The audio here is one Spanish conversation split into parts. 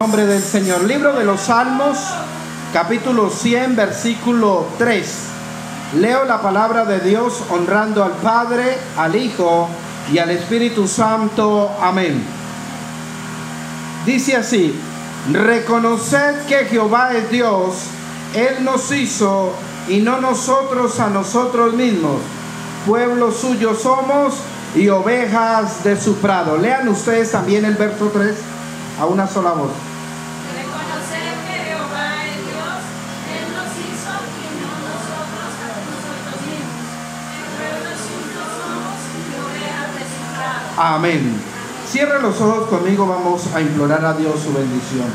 nombre del Señor. Libro de los Salmos, capítulo 100, versículo 3. Leo la palabra de Dios honrando al Padre, al Hijo y al Espíritu Santo. Amén. Dice así, reconoced que Jehová es Dios, Él nos hizo y no nosotros a nosotros mismos. Pueblo suyo somos y ovejas de su prado. Lean ustedes también el verso 3 a una sola voz. Amén. Cierre los ojos conmigo, vamos a implorar a Dios su bendición.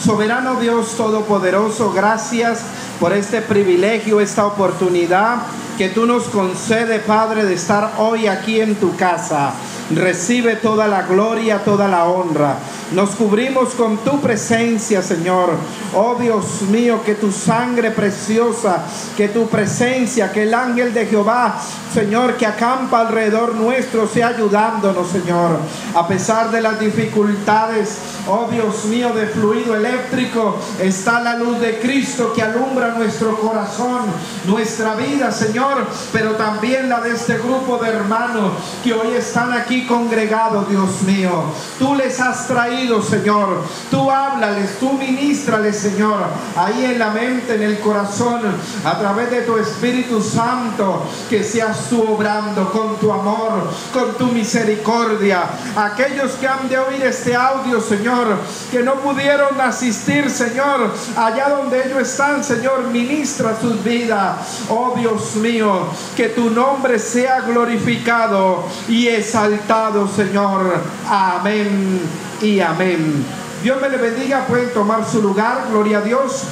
Soberano Dios Todopoderoso, gracias por este privilegio, esta oportunidad que tú nos concedes, Padre, de estar hoy aquí en tu casa. Recibe toda la gloria, toda la honra. Nos cubrimos con tu presencia, Señor. Oh Dios mío, que tu sangre preciosa, que tu presencia, que el ángel de Jehová, Señor, que acampa alrededor nuestro, sea ayudándonos, Señor. A pesar de las dificultades, oh Dios mío, de fluido eléctrico, está la luz de Cristo que alumbra nuestro corazón, nuestra vida, Señor, pero también la de este grupo de hermanos que hoy están aquí congregados, Dios mío. Tú les has traído, Señor. Tú háblales, tú ministrales, Señor, ahí en la mente, en el corazón, a través de tu Espíritu Santo, que seas tú obrando con tu amor, con tu misericordia. Aquellos que han de oír este audio, Señor, que no pudieron asistir, Señor, allá donde ellos están, Señor, ministra sus vidas. Oh Dios mío, que tu nombre sea glorificado y exaltado, Señor. Amén y amén. Dios me le bendiga, pueden tomar su lugar, gloria a Dios.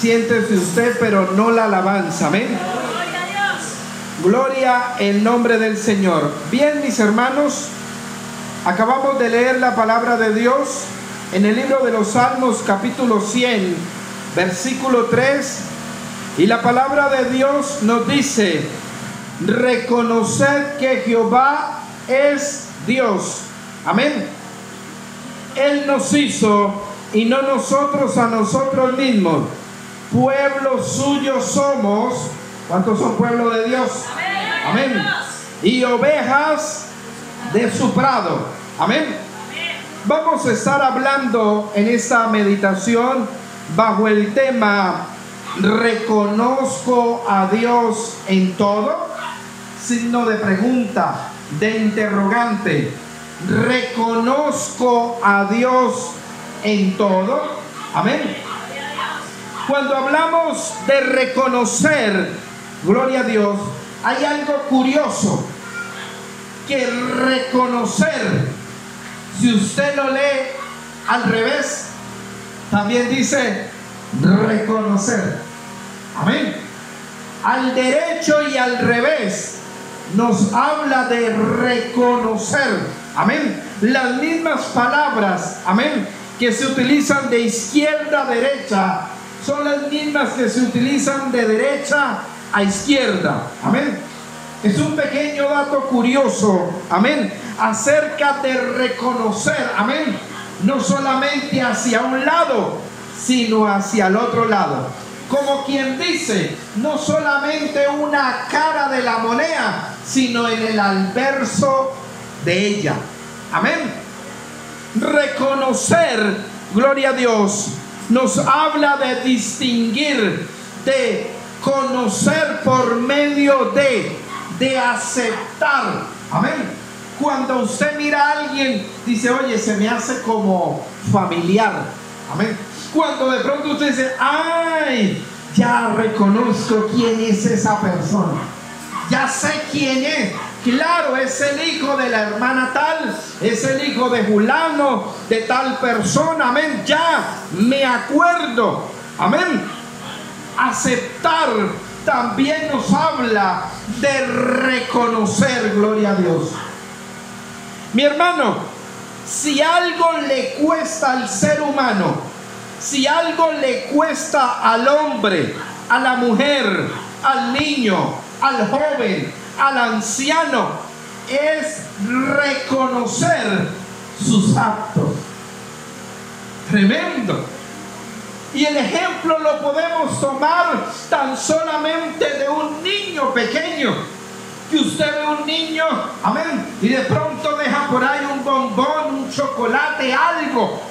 Siéntese usted, pero no la alabanza, amén. Gloria a Dios. Gloria en nombre del Señor. Bien, mis hermanos, acabamos de leer la palabra de Dios en el libro de los Salmos capítulo 100, versículo 3. Y la palabra de Dios nos dice, reconocer que Jehová es Dios. Amén. Él nos hizo y no nosotros a nosotros mismos. Pueblo suyo somos. ¿Cuántos son pueblo de Dios? Amén. Y ovejas de su prado. Amén. Vamos a estar hablando en esta meditación bajo el tema ¿Reconozco a Dios en todo? Signo de pregunta, de interrogante. ¿Reconozco a Dios en todo? Amén. Cuando hablamos de reconocer, gloria a Dios, hay algo curioso que reconocer, si usted lo lee al revés, también dice reconocer. Amén. Al derecho y al revés nos habla de reconocer. Amén. Las mismas palabras, amén, que se utilizan de izquierda a derecha, son las mismas que se utilizan de derecha a izquierda. Amén. Es un pequeño dato curioso, amén, acerca de reconocer, amén, no solamente hacia un lado, sino hacia el otro lado. Como quien dice, no solamente una cara de la moneda, sino en el alverso de ella. Amén. Reconocer, gloria a Dios, nos habla de distinguir, de conocer por medio de, de aceptar. Amén. Cuando usted mira a alguien, dice, oye, se me hace como familiar. Amén. Cuando de pronto usted dice, ay, ya reconozco quién es esa persona. Ya sé quién es. Claro, es el hijo de la hermana tal, es el hijo de fulano, de tal persona. Amén. Ya me acuerdo. Amén. Aceptar también nos habla de reconocer, gloria a Dios. Mi hermano, si algo le cuesta al ser humano, si algo le cuesta al hombre, a la mujer, al niño, al joven, al anciano, es reconocer sus actos. Tremendo. Y el ejemplo lo podemos tomar tan solamente de un niño pequeño. Que usted ve un niño, amén, y de pronto deja por ahí un bombón, un chocolate, algo.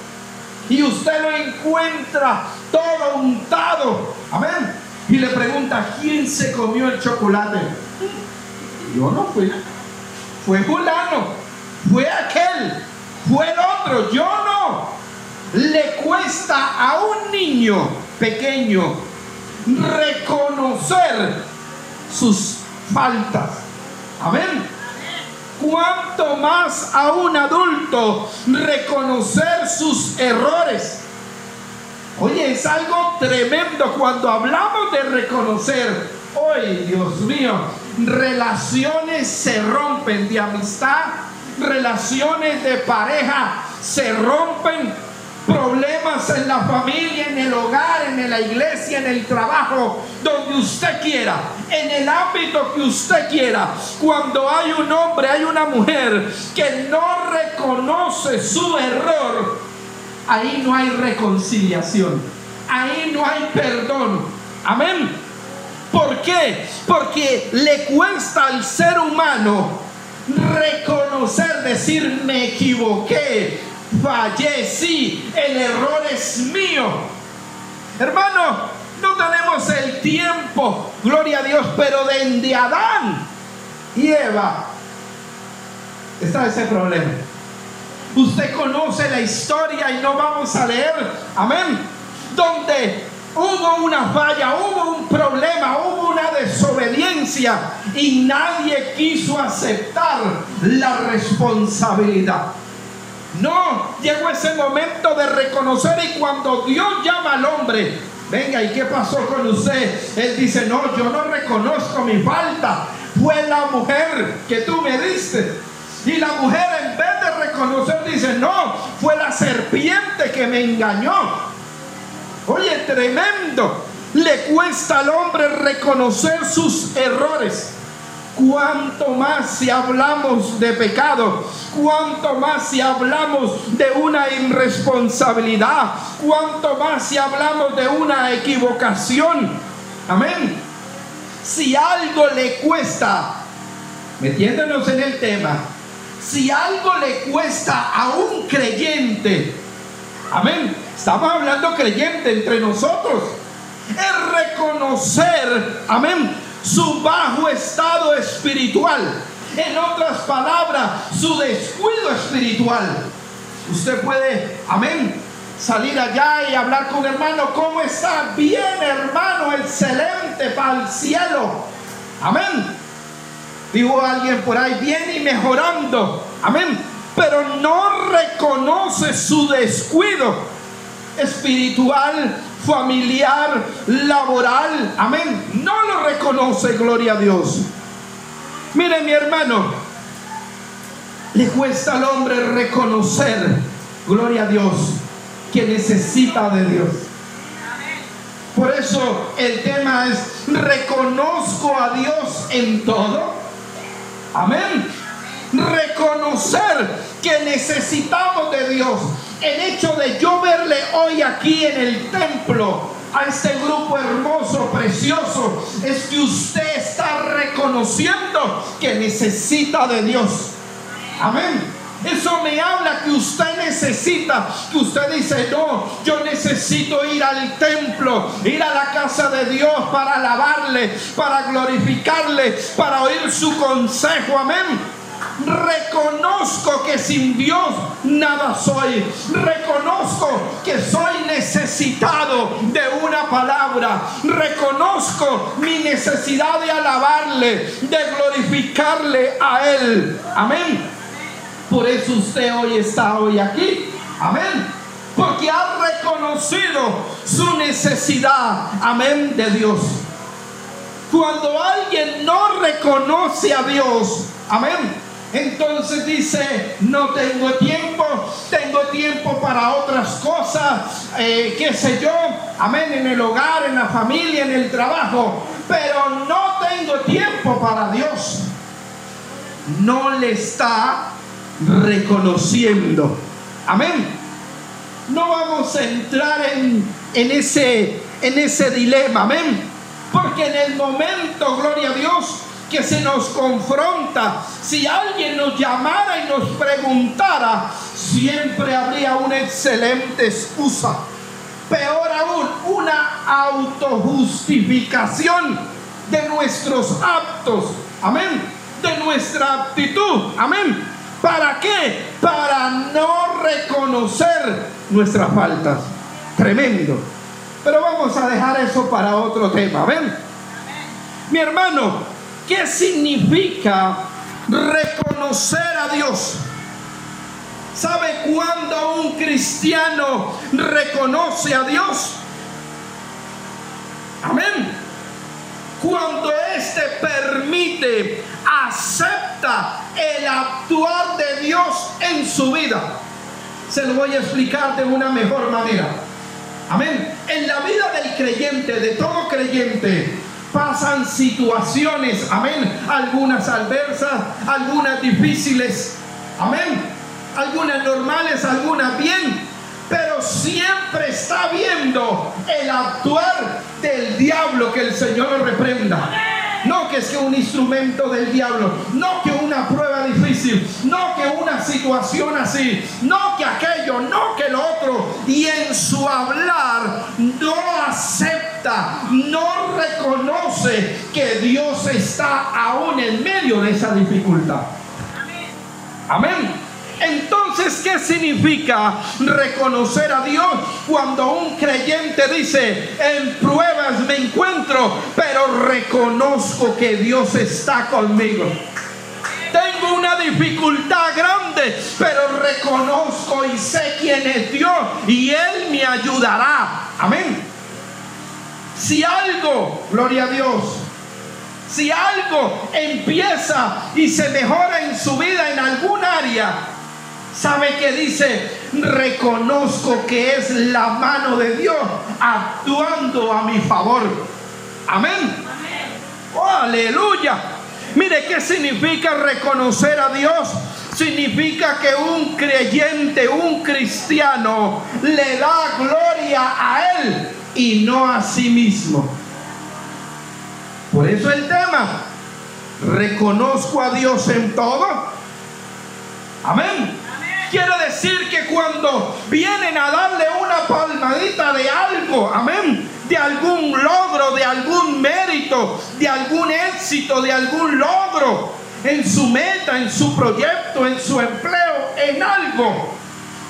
Y usted lo encuentra todo untado, amén. Y le pregunta, ¿quién se comió el chocolate? Yo no fui. Fue fulano, fue aquel, fue el otro, yo no. Le cuesta a un niño pequeño reconocer sus faltas. Amén. Cuanto más a un adulto reconocer sus errores. Oye, es algo tremendo cuando hablamos de reconocer. Hoy, Dios mío, relaciones se rompen de amistad, relaciones de pareja se rompen, problemas en la familia, en el hogar, en la iglesia, en el trabajo, donde usted quiera, en el ámbito que usted quiera. Cuando hay un hombre, hay una mujer que no reconoce su error, ahí no hay reconciliación, ahí no hay perdón. Amén. ¿Por qué? Porque le cuesta al ser humano reconocer, decir, me equivoqué, fallé, sí, el error es mío. Hermano, no tenemos el tiempo, gloria a Dios, pero desde Adán y Eva está ese problema. Usted conoce la historia y no vamos a leer, amén, donde hubo una falla, hubo un problema, hubo una desobediencia y nadie quiso aceptar la responsabilidad. No, llegó ese momento de reconocer y cuando Dios llama al hombre, venga, ¿y qué pasó con usted? Él dice, no, yo no reconozco mi falta. Fue la mujer que tú me diste. Y la mujer en vez reconocer dice, no, fue la serpiente que me engañó. Oye, tremendo. Le cuesta al hombre reconocer sus errores. Cuanto más si hablamos de pecado, cuanto más si hablamos de una irresponsabilidad, cuanto más si hablamos de una equivocación. Amén. Si algo le cuesta, metiéndonos en el tema, si algo le cuesta a un creyente, amén, estamos hablando creyente entre nosotros, es reconocer, amén, su bajo estado espiritual. En otras palabras, su descuido espiritual. Usted puede, amén, salir allá y hablar con hermano, ¿cómo está? Bien, hermano, excelente para el cielo. Amén. Dijo alguien por ahí, bien y mejorando. Amén. Pero no reconoce su descuido espiritual, familiar, laboral. Amén. No lo reconoce, gloria a Dios. Mire mi hermano, le cuesta al hombre reconocer, gloria a Dios, que necesita de Dios. Por eso el tema es, reconozco a Dios en todo. Amén. Reconocer que necesitamos de Dios. El hecho de yo verle hoy aquí en el templo a este grupo hermoso, precioso, es que usted está reconociendo que necesita de Dios. Amén. Eso me habla que usted necesita, que usted dice, no, yo necesito ir al templo, ir a la casa de Dios para alabarle, para glorificarle, para oír su consejo. Amén. Reconozco que sin Dios nada soy. Reconozco que soy necesitado de una palabra. Reconozco mi necesidad de alabarle, de glorificarle a Él. Amén. Por eso usted hoy está hoy aquí. Amén. Porque ha reconocido su necesidad. Amén de Dios. Cuando alguien no reconoce a Dios, amén, entonces dice, no tengo tiempo, tengo tiempo para otras cosas, eh, qué sé yo, amén, en el hogar, en la familia, en el trabajo, pero no tengo tiempo para Dios. No le está reconociendo. Amén. no vamos a entrar en, en, ese, en ese dilema, amén. Porque en el momento, gloria a Dios, que se nos confronta, si alguien nos llamara y nos preguntara, siempre habría una excelente excusa. Peor aún, una autojustificación de nuestros actos. Amén. De nuestra actitud. Amén. ¿Para qué? Para no reconocer nuestras faltas. Tremendo. Pero vamos a dejar eso para otro tema. Amén. Mi hermano, ¿qué significa reconocer a Dios? ¿Sabe cuándo un cristiano reconoce a Dios? Amén. Cuando éste permite, acepta el actuar de Dios en su vida. Se lo voy a explicar de una mejor manera. Amén. En la vida del creyente, de todo creyente, pasan situaciones, amén, algunas adversas, algunas difíciles, amén, algunas normales, algunas bien, pero siempre está viendo el actuar del diablo que el Señor reprenda. No que sea un instrumento del diablo, no que una prueba difícil, no que una situación así, no que aquello, no que lo otro. Y en su hablar no acepta, no reconoce que Dios está aún en medio de esa dificultad. Amén. Entonces, ¿qué significa reconocer a Dios cuando un creyente dice, en pruebas me encuentro, pero reconozco que Dios está conmigo? Tengo una dificultad grande, pero reconozco y sé quién es Dios y Él me ayudará. Amén. Si algo, gloria a Dios, si algo empieza y se mejora en su vida en algún área, ¿Sabe qué dice? Reconozco que es la mano de Dios actuando a mi favor. Amén. Oh, aleluya. Mire, ¿qué significa reconocer a Dios? Significa que un creyente, un cristiano, le da gloria a Él y no a sí mismo. Por eso el tema, reconozco a Dios en todo. Amén. Quiere decir que cuando vienen a darle una palmadita de algo, amén, de algún logro, de algún mérito, de algún éxito, de algún logro, en su meta, en su proyecto, en su empleo, en algo.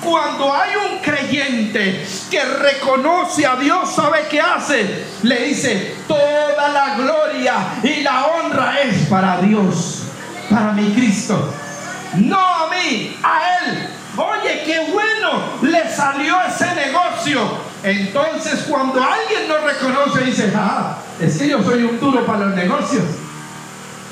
Cuando hay un creyente que reconoce a Dios, ¿sabe qué hace? Le dice, toda la gloria y la honra es para Dios, para mi Cristo no a mí, a él. Oye, qué bueno, le salió ese negocio. Entonces cuando alguien no reconoce, dice, ah, es que yo soy un duro para los negocios.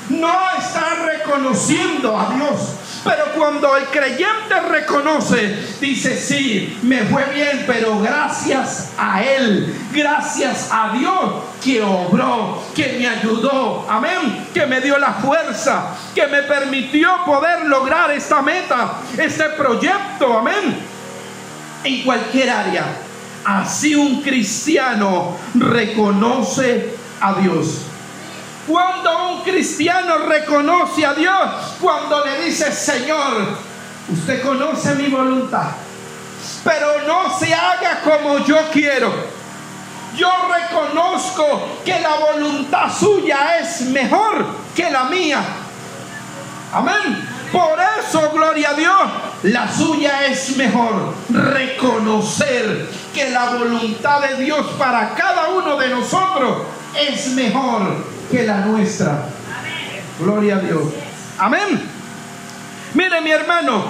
No está reconociendo a Dios. Pero cuando el creyente reconoce, dice, sí, me fue bien, pero gracias a Él, gracias a Dios que obró, que me ayudó, amén, que me dio la fuerza, que me permitió poder lograr esta meta, este proyecto, amén, en cualquier área. Así un cristiano reconoce a Dios. Cuando un cristiano reconoce a Dios, cuando le dice, Señor, usted conoce mi voluntad, pero no se haga como yo quiero. Yo reconozco que la voluntad suya es mejor que la mía. Amén. Por eso, gloria a Dios, la suya es mejor. Reconocer que la voluntad de Dios para cada uno de nosotros es mejor que la nuestra. Gloria a Dios. Amén. Mire mi hermano,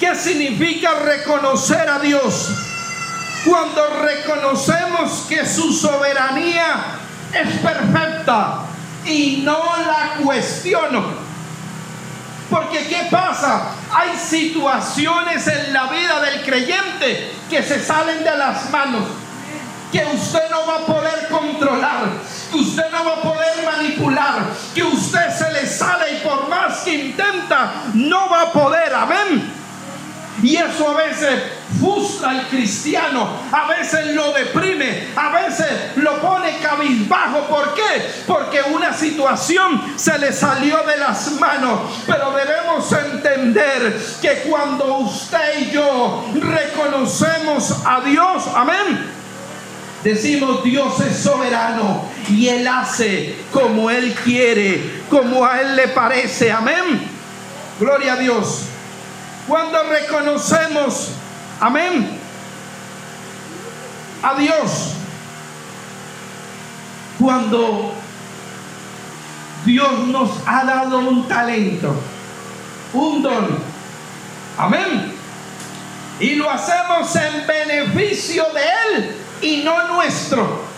¿qué significa reconocer a Dios? Cuando reconocemos que su soberanía es perfecta y no la cuestiono. Porque ¿qué pasa? Hay situaciones en la vida del creyente que se salen de las manos que usted no va a poder controlar, que usted no va a poder manipular, que usted se le sale y por más que intenta, no va a poder, amén. Y eso a veces frustra al cristiano, a veces lo deprime, a veces lo pone cabizbajo. ¿Por qué? Porque una situación se le salió de las manos. Pero debemos entender que cuando usted y yo reconocemos a Dios, amén. Decimos Dios es soberano y Él hace como Él quiere, como a Él le parece. Amén. Gloria a Dios. Cuando reconocemos, amén, a Dios, cuando Dios nos ha dado un talento, un don, amén, y lo hacemos en beneficio de Él y no nuestro.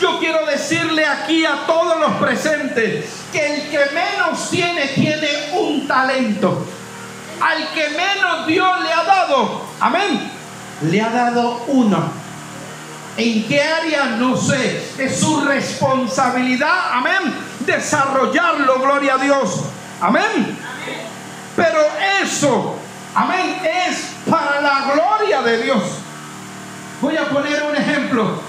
Yo quiero decirle aquí a todos los presentes que el que menos tiene tiene un talento al que menos Dios le ha dado, amén, le ha dado uno. ¿En qué área? No sé. Es su responsabilidad, amén, desarrollarlo, gloria a Dios. Amén. Pero eso, amén, es para la gloria de Dios. Voy a poner un ejemplo.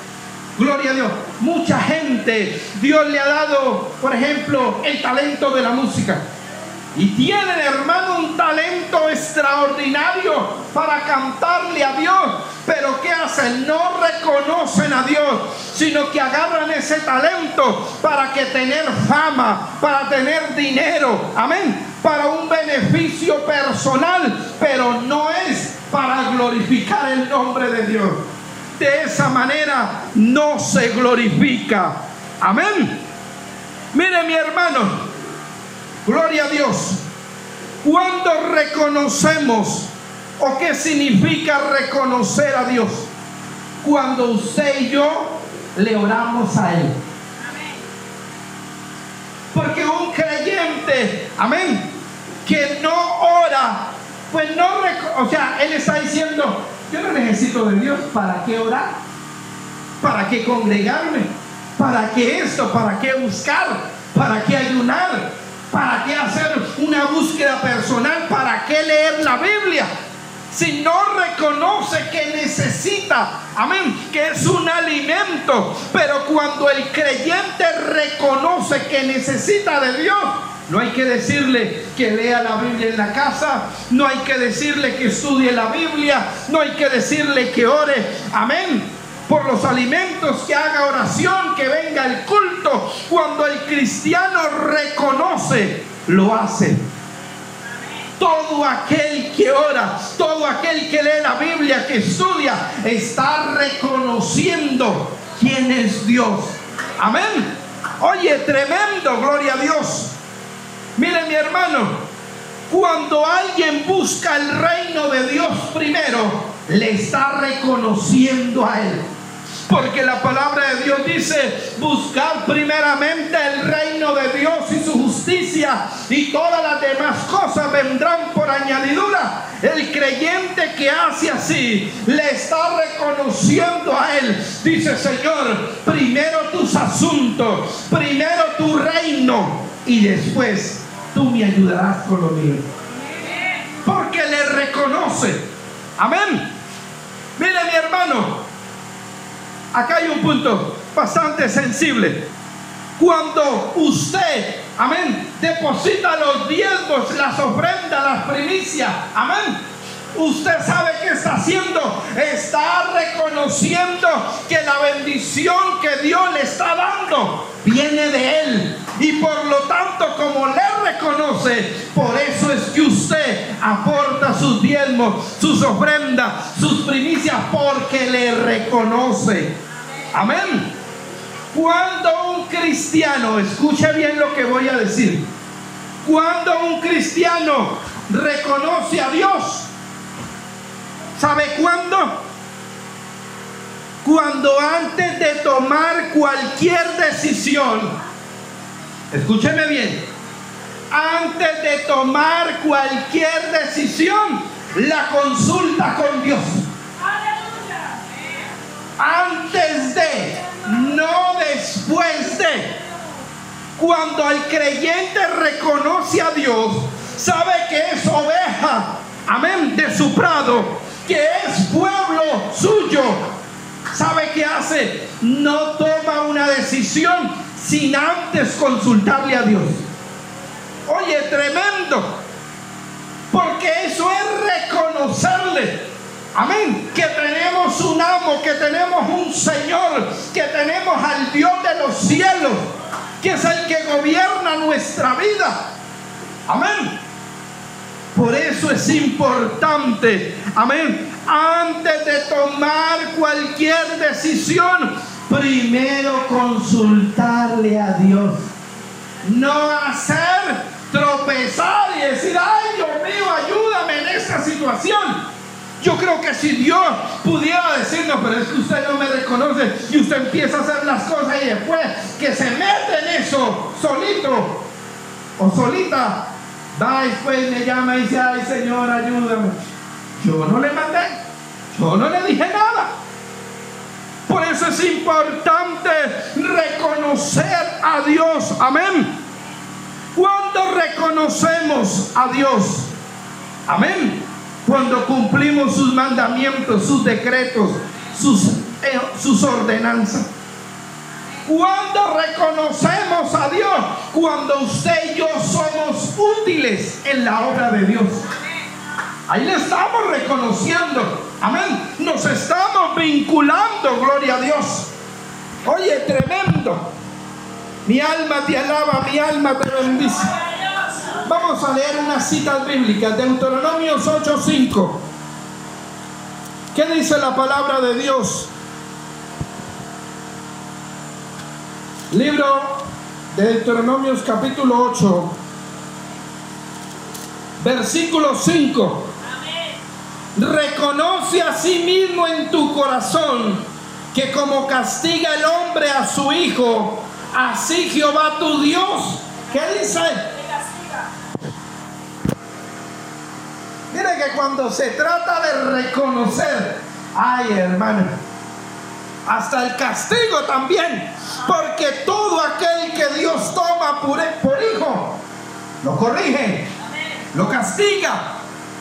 Gloria a Dios. Mucha gente, Dios le ha dado, por ejemplo, el talento de la música. Y tienen, hermano, un talento extraordinario para cantarle a Dios. Pero ¿qué hacen? No reconocen a Dios, sino que agarran ese talento para que tener fama, para tener dinero. Amén. Para un beneficio personal, pero no es para glorificar el nombre de Dios. De esa manera no se glorifica. Amén. Mire mi hermano, Gloria a Dios. Cuando reconocemos o qué significa reconocer a Dios? Cuando usted y yo le oramos a Él. Porque un creyente, amén, que no ora, pues no, o sea, Él está diciendo, yo no necesito de Dios, ¿para qué orar? ¿Para qué congregarme? ¿Para qué esto? ¿Para qué buscar? ¿Para qué ayunar? ¿Para qué hacer una búsqueda personal? ¿Para qué leer la Biblia? Si no reconoce que necesita, amén, que es un alimento. Pero cuando el creyente reconoce que necesita de Dios, no hay que decirle que lea la Biblia en la casa, no hay que decirle que estudie la Biblia, no hay que decirle que ore, amén por los alimentos, que haga oración, que venga el culto. Cuando el cristiano reconoce, lo hace. Todo aquel que ora, todo aquel que lee la Biblia, que estudia, está reconociendo quién es Dios. Amén. Oye, tremendo, gloria a Dios. Mire mi hermano, cuando alguien busca el reino de Dios primero, le está reconociendo a él. Porque la palabra de Dios dice, buscar primeramente el reino de Dios y su justicia y todas las demás cosas vendrán por añadidura. El creyente que hace así le está reconociendo a él. Dice, Señor, primero tus asuntos, primero tu reino y después tú me ayudarás con lo mío. Porque le reconoce. Amén. Mire mi hermano, acá hay un punto bastante sensible. Cuando usted, amén, deposita los diezmos, las ofrendas, las primicias, amén. Usted sabe qué está haciendo. Está reconociendo que la bendición que Dios le está dando viene de Él. Y por lo tanto, como le reconoce, por eso es que usted aporta sus diezmos, sus ofrendas, sus primicias, porque le reconoce. Amén. Cuando un cristiano, escuche bien lo que voy a decir, cuando un cristiano reconoce a Dios, ¿sabe cuándo? Cuando antes de tomar cualquier decisión, escúcheme bien, antes de tomar cualquier decisión, la consulta con Dios antes de, no después de. Cuando el creyente reconoce a Dios, sabe que es oveja amén, de su prado, que es pueblo suyo, ¿sabe qué hace? No toma una decisión sin antes consultarle a Dios. Oye, tremendo. Porque eso es reconocerle. Amén. Que tenemos un amo, que tenemos un Señor, que tenemos al Dios de los cielos, que es el que gobierna nuestra vida. Amén. Por eso es importante, amén, antes de tomar cualquier decisión, primero consultarle a Dios. No hacer tropezar y decir, ay Dios mío, ayúdame en esta situación. Yo creo que si Dios pudiera decirnos, pero es que usted no me reconoce y usted empieza a hacer las cosas y después que se mete en eso solito o solita, va después me llama y dice, ay Señor, ayúdame. Yo no le mandé, yo no le dije nada. Por eso es importante reconocer a Dios. Amén. Cuando reconocemos a Dios. Amén. Cuando cumplimos sus mandamientos, sus decretos, sus, eh, sus ordenanzas. Cuando reconocemos a Dios, cuando usted y yo somos útiles en la obra de Dios. Ahí le estamos reconociendo. Amén. Nos estamos vinculando, gloria a Dios. Oye, tremendo. Mi alma te alaba, mi alma te bendice. Vamos a leer unas citas bíblicas. Deuteronomios 8:5. ¿Qué dice la palabra de Dios? Libro de Deuteronomios capítulo 8, versículo 5. Reconoce a sí mismo en tu corazón que como castiga el hombre a su hijo, así Jehová tu Dios, ¿qué dice? Mire que cuando se trata de reconocer, ay hermano, hasta el castigo también, porque todo aquel que Dios toma por, hijo, lo corrige, lo castiga,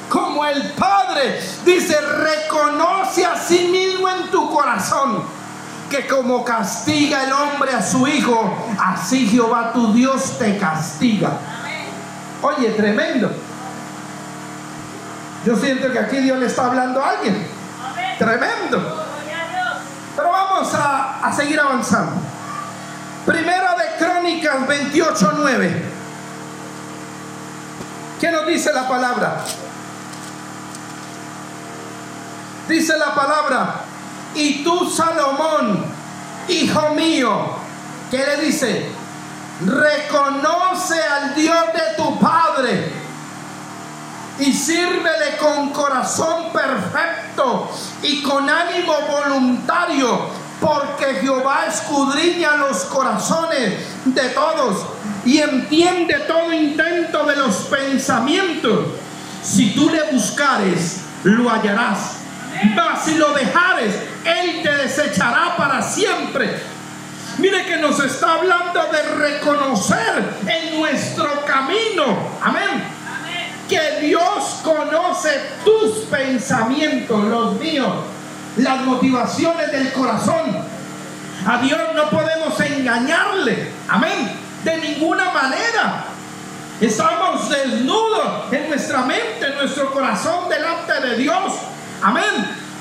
como el Padre dice, reconoce a sí mismo en tu corazón que como castiga el hombre a su hijo, así Jehová tu Dios te castiga. Oye, tremendo. Yo siento que aquí Dios le está hablando a alguien. Tremendo. Pero vamos a, a seguir avanzando. Primera de Crónicas 28, 9. ¿Qué nos dice la palabra? Dice la palabra, y tú Salomón, hijo mío, ¿qué le dice? Reconoce al Dios de tu Padre y sírvele con corazón perfecto y con ánimo voluntario, porque Jehová escudriña los corazones de todos y entiende todo intento de los pensamientos. Si tú le buscares, lo hallarás. Mas si lo dejares, Él te desechará para siempre. Mire que nos está hablando de reconocer en nuestro camino. Amén. Que Dios conoce tus pensamientos, los míos, las motivaciones del corazón. A Dios no podemos engañarle. Amén. De ninguna manera. Estamos desnudos en nuestra mente, en nuestro corazón delante de Dios. Amén.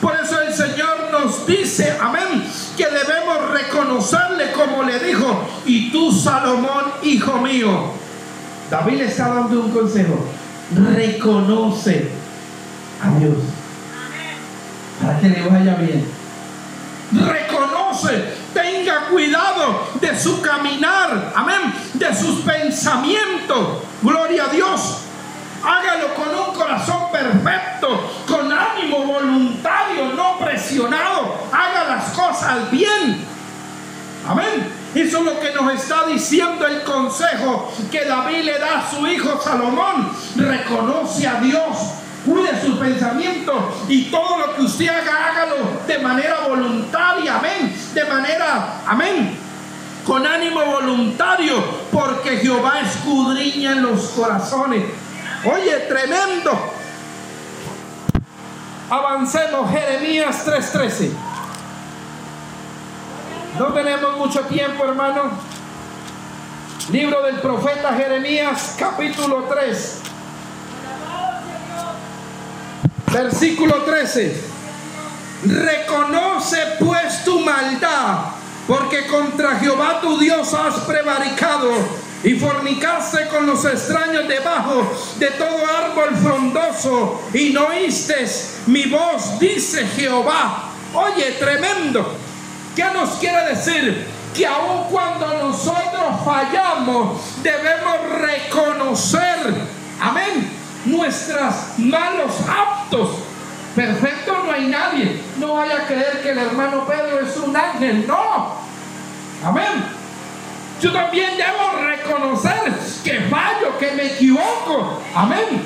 Por eso el Señor nos dice, amén, que debemos reconocerle como le dijo, y tú Salomón, hijo mío. David le está dando un consejo. Reconoce a Dios. Para que le vaya bien. Reconoce, tenga cuidado de su caminar, amén, de sus pensamientos. Gloria a Dios. Hágalo con un corazón perfecto, con ánimo voluntario, no presionado. Haga las cosas bien. Amén. Eso es lo que nos está diciendo el consejo que David le da a su hijo Salomón. Reconoce a Dios, cuide sus pensamientos y todo lo que usted haga, hágalo de manera voluntaria. Amén. De manera, amén. Con ánimo voluntario, porque Jehová escudriña en los corazones. Oye, tremendo. Avancemos, Jeremías 3:13. No tenemos mucho tiempo, hermano. Libro del profeta Jeremías, capítulo 3, versículo 13. Reconoce pues tu maldad, porque contra Jehová tu Dios has prevaricado y fornicaste con los extraños debajo de todo árbol frondoso y no oíste mi voz, dice Jehová. Oye, tremendo. ¿Qué nos quiere decir? Que aun cuando nosotros fallamos, debemos reconocer, amén, nuestros malos actos. Perfecto no hay nadie. No vaya a creer que el hermano Pedro es un ángel. No. Amén. Yo también debo reconocer que fallo, que me equivoco. Amén.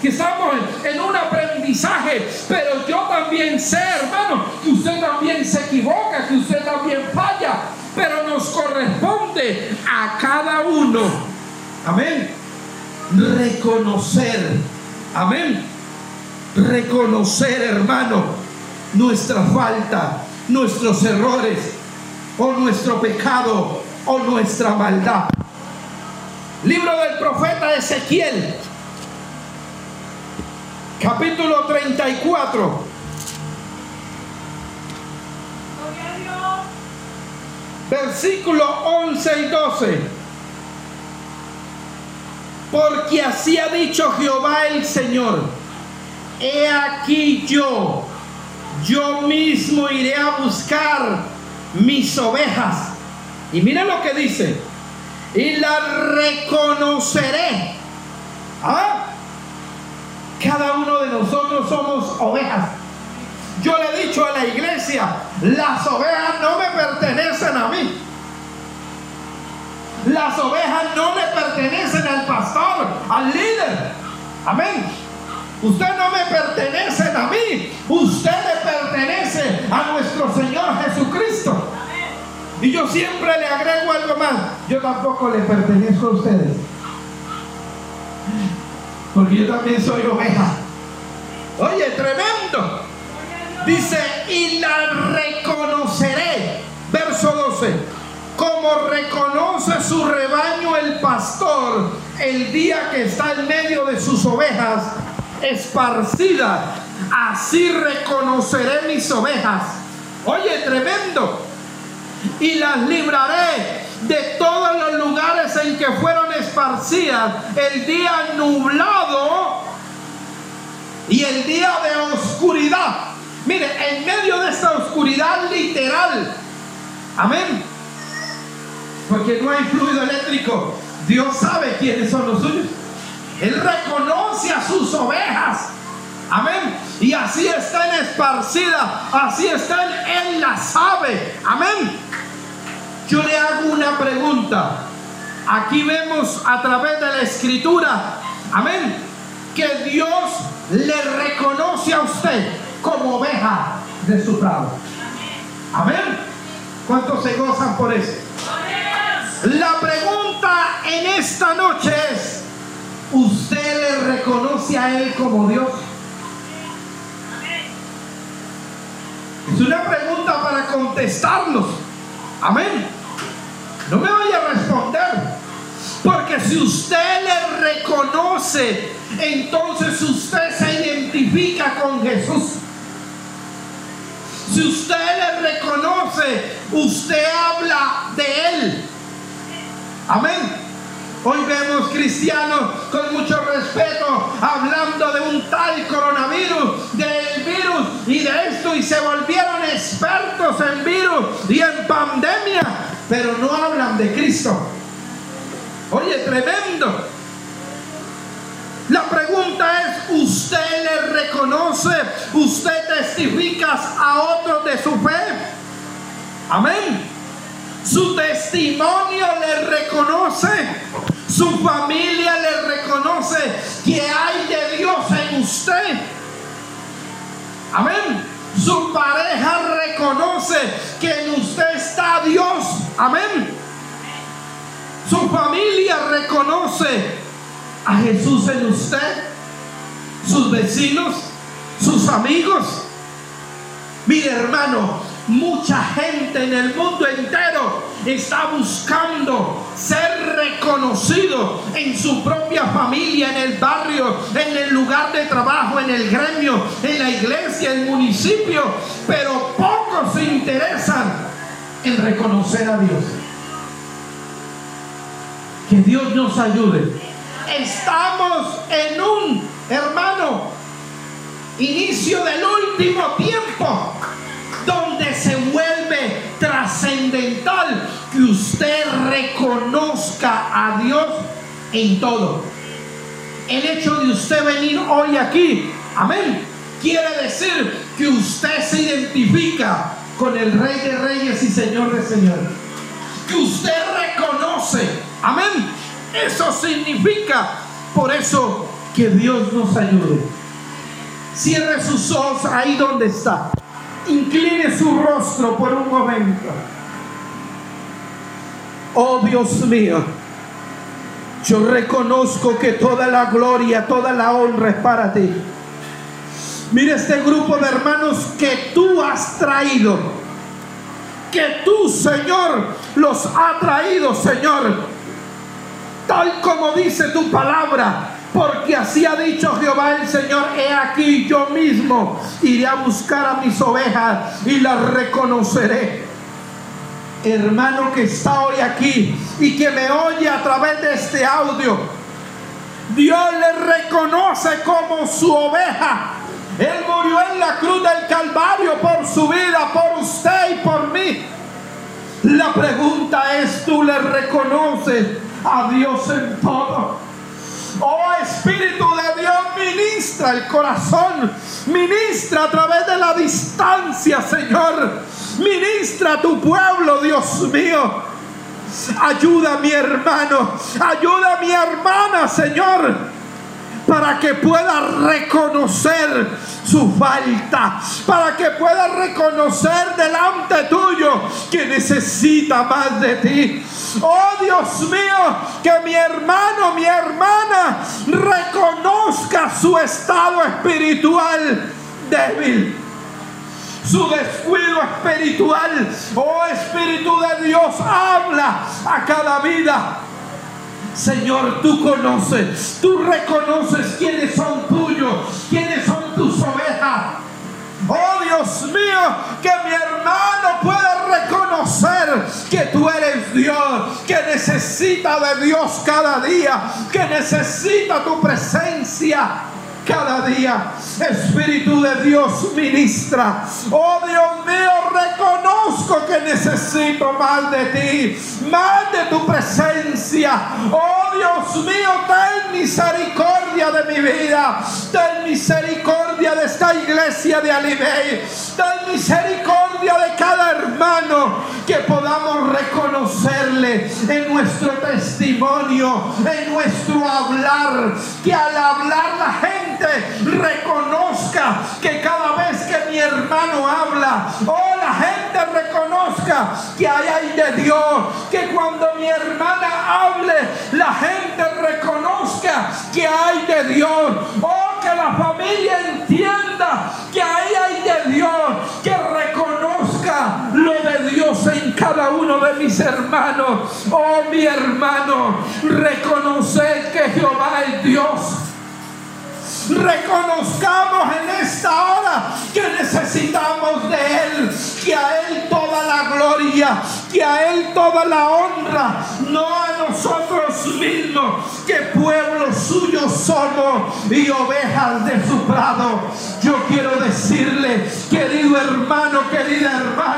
Que estamos en un aprendizaje, pero yo también sé, hermano, que usted también se equivoca, que usted también falla, pero nos corresponde a cada uno. Amén. Reconocer. Amén. Reconocer, hermano, nuestra falta, nuestros errores o nuestro pecado o nuestra maldad. Libro del profeta Ezequiel, capítulo 34. Versículo 11 y 12. Porque así ha dicho Jehová el Señor. He aquí yo, yo mismo iré a buscar mis ovejas. Y mira lo que dice. Y las reconoceré. ¿Ah? Cada uno de nosotros somos ovejas. Yo le he dicho a la iglesia, las ovejas no me pertenecen a mí. Las ovejas no le pertenecen al pastor, al líder. Amén. Usted no me pertenece a mí. Usted le pertenece a nuestro Señor Jesucristo. Y yo siempre le agrego algo más. Yo tampoco le pertenezco a ustedes. Porque yo también soy oveja. Oye, tremendo. Dice, y la reconoceré. Verso 12. Como reconoce su rebaño el pastor el día que está en medio de sus ovejas esparcidas, así reconoceré mis ovejas. Oye, tremendo. Y las libraré de todos los lugares en que fueron esparcidas el día nublado y el día de oscuridad. Mire, en medio de esta oscuridad literal, amén, porque no hay fluido eléctrico, Dios sabe quiénes son los suyos. Él reconoce a sus ovejas. Amén. Y así están esparcidas, así están, Él las sabe. Amén. Yo le hago una pregunta. Aquí vemos a través de la escritura, amén, que Dios le reconoce a usted como oveja de su prado. Amén. ¿Cuántos se gozan por eso? La pregunta en esta noche es, ¿usted le reconoce a Él como Dios? Es una pregunta para contestarnos. Amén. No me vaya a responder. Si usted le reconoce, entonces usted se identifica con Jesús. Si usted le reconoce, usted habla de Él. Amén. Hoy vemos cristianos con mucho respeto hablando de un tal coronavirus, del virus y de esto, y se volvieron expertos en virus y en pandemia, pero no hablan de Cristo. Oye, tremendo. La pregunta es, ¿usted le reconoce? ¿Usted testifica a otros de su fe? Amén. Su testimonio le reconoce. Su familia le reconoce que hay de Dios en usted. Amén. Su pareja reconoce que en usted está Dios. Amén. Familia reconoce a Jesús en usted. Sus vecinos, sus amigos. Mire hermano, mucha gente en el mundo entero está buscando ser reconocido en su propia familia, en el barrio, en el lugar de trabajo, en el gremio, en la iglesia, en el municipio, pero pocos se interesan en reconocer a Dios. Que Dios nos ayude. Estamos en un, hermano, inicio del último tiempo donde se vuelve trascendental que usted reconozca a Dios en todo. El hecho de usted venir hoy aquí, amén, quiere decir que usted se identifica con el Rey de Reyes y Señor de Señores. Que usted reconoce, amén. Eso significa, por eso, que Dios nos ayude. Cierre sus ojos ahí donde está. Incline su rostro por un momento. Oh Dios mío, yo reconozco que toda la gloria, toda la honra es para ti. Mira este grupo de hermanos que tú has traído. Que tú, Señor, los ha traído, Señor. Tal como dice tu palabra. Porque así ha dicho Jehová el Señor, he aquí yo mismo iré a buscar a mis ovejas y las reconoceré. Hermano que está hoy aquí y que me oye a través de este audio, Dios le reconoce como su oveja. Él murió en la cruz del Calvario por su vida, por usted y por mí. La pregunta es, ¿tú le reconoces a Dios en todo? Oh Espíritu de Dios, ministra el corazón, ministra a través de la distancia, Señor. Ministra a tu pueblo, Dios mío. Ayuda a mi hermano, ayuda a mi hermana, Señor para que pueda reconocer su falta, para que pueda reconocer delante tuyo que necesita más de ti. Oh Dios mío, que mi hermano, mi hermana reconozca su estado espiritual débil su descuido espiritual. Oh Espíritu de Dios, habla a cada vida. Señor, tú conoces, tú reconoces quiénes son tuyos, quiénes son tus ovejas. Oh Dios mío, que mi hermano pueda reconocer que tú eres Dios, que necesita de Dios cada día, que necesita tu presencia cada día. Espíritu de Dios ministra. Oh Dios mío, reconozco que necesito más de ti, más de tu presencia. Oh Dios mío, misericordia de mi vida. Ten misericordia de esta iglesia de Alibey. Ten misericordia de cada hermano que podamos reconocerle en nuestro testimonio, en nuestro hablar. Que al hablar la gente reconozca que cada vez que mi hermano habla, oh la gente que hay, de Dios, que cuando mi hermana hable, la gente reconozca que hay de Dios, oh que la familia entienda que hay, hay de Dios, que reconozca lo de Dios en cada uno de mis hermanos, oh mi hermano, reconocer que Jehová es Dios reconozcamos en esta hora que necesitamos de Él, que a Él toda la gloria, que a Él toda la honra, no a nosotros mismos, que pueblo suyo somos y ovejas de su prado. Yo quiero decirle, querido hermano, querida hermana,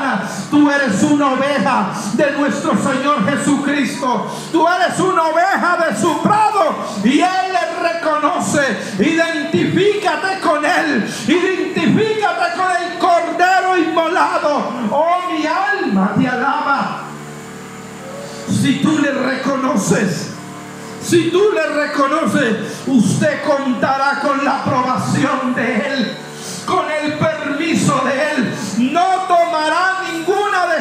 tú eres una oveja de nuestro Señor Jesucristo, tú eres una oveja de su prado y Él le reconoce identifícate con Él, identifícate con el Cordero inmolado. Oh, mi alma te alaba. Si tú le reconoces, si tú le reconoces, usted contará con la aprobación de Él, con el permiso de Él. No tomará ninguna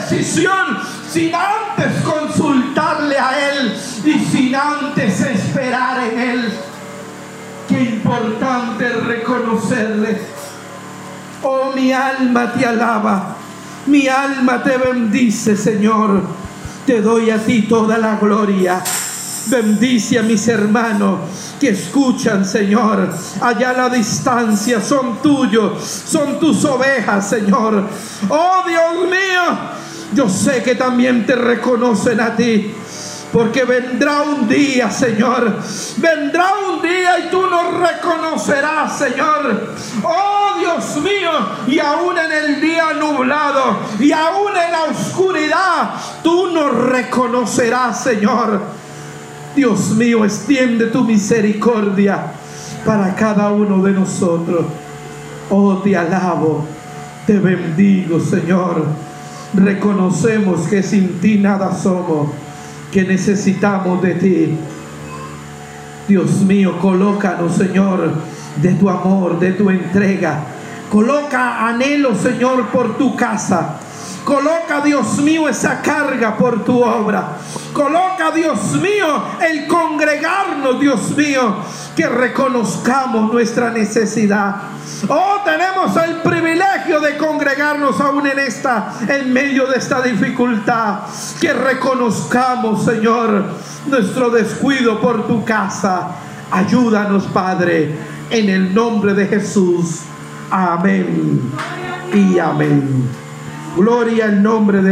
sin antes consultarle a Él y sin antes esperar en Él. Qué importante reconocerle. Oh, mi alma te alaba. Mi alma te bendice, Señor. Te doy a ti toda la gloria. Bendice a mis hermanos que escuchan, Señor. Allá a la distancia son tuyos, son tus ovejas, Señor. Oh Dios mío, yo sé que también te reconocen a ti. Porque vendrá un día, Señor. Vendrá un día y tú nos reconocerás, Señor. Oh Dios mío, y aún en el día nublado, y aún en la oscuridad, tú nos reconocerás, Señor. Dios mío, extiende tu misericordia para cada uno de nosotros. Oh, te alabo, te bendigo, Señor. Reconocemos que sin ti nada somos que necesitamos de ti. Dios mío, colócanos, Señor, de tu amor, de tu entrega. Coloca anhelo, Señor, por tu casa. Coloca, Dios mío, esa carga por tu obra. Coloca, Dios mío, el congregarnos, Dios mío, que reconozcamos nuestra necesidad. Oh, tenemos el privilegio de congregarnos aún en esta, en medio de esta dificultad. Que reconozcamos, Señor, nuestro descuido por tu casa. Ayúdanos, Padre, en el nombre de Jesús. Amén y amén. Gloria al nombre de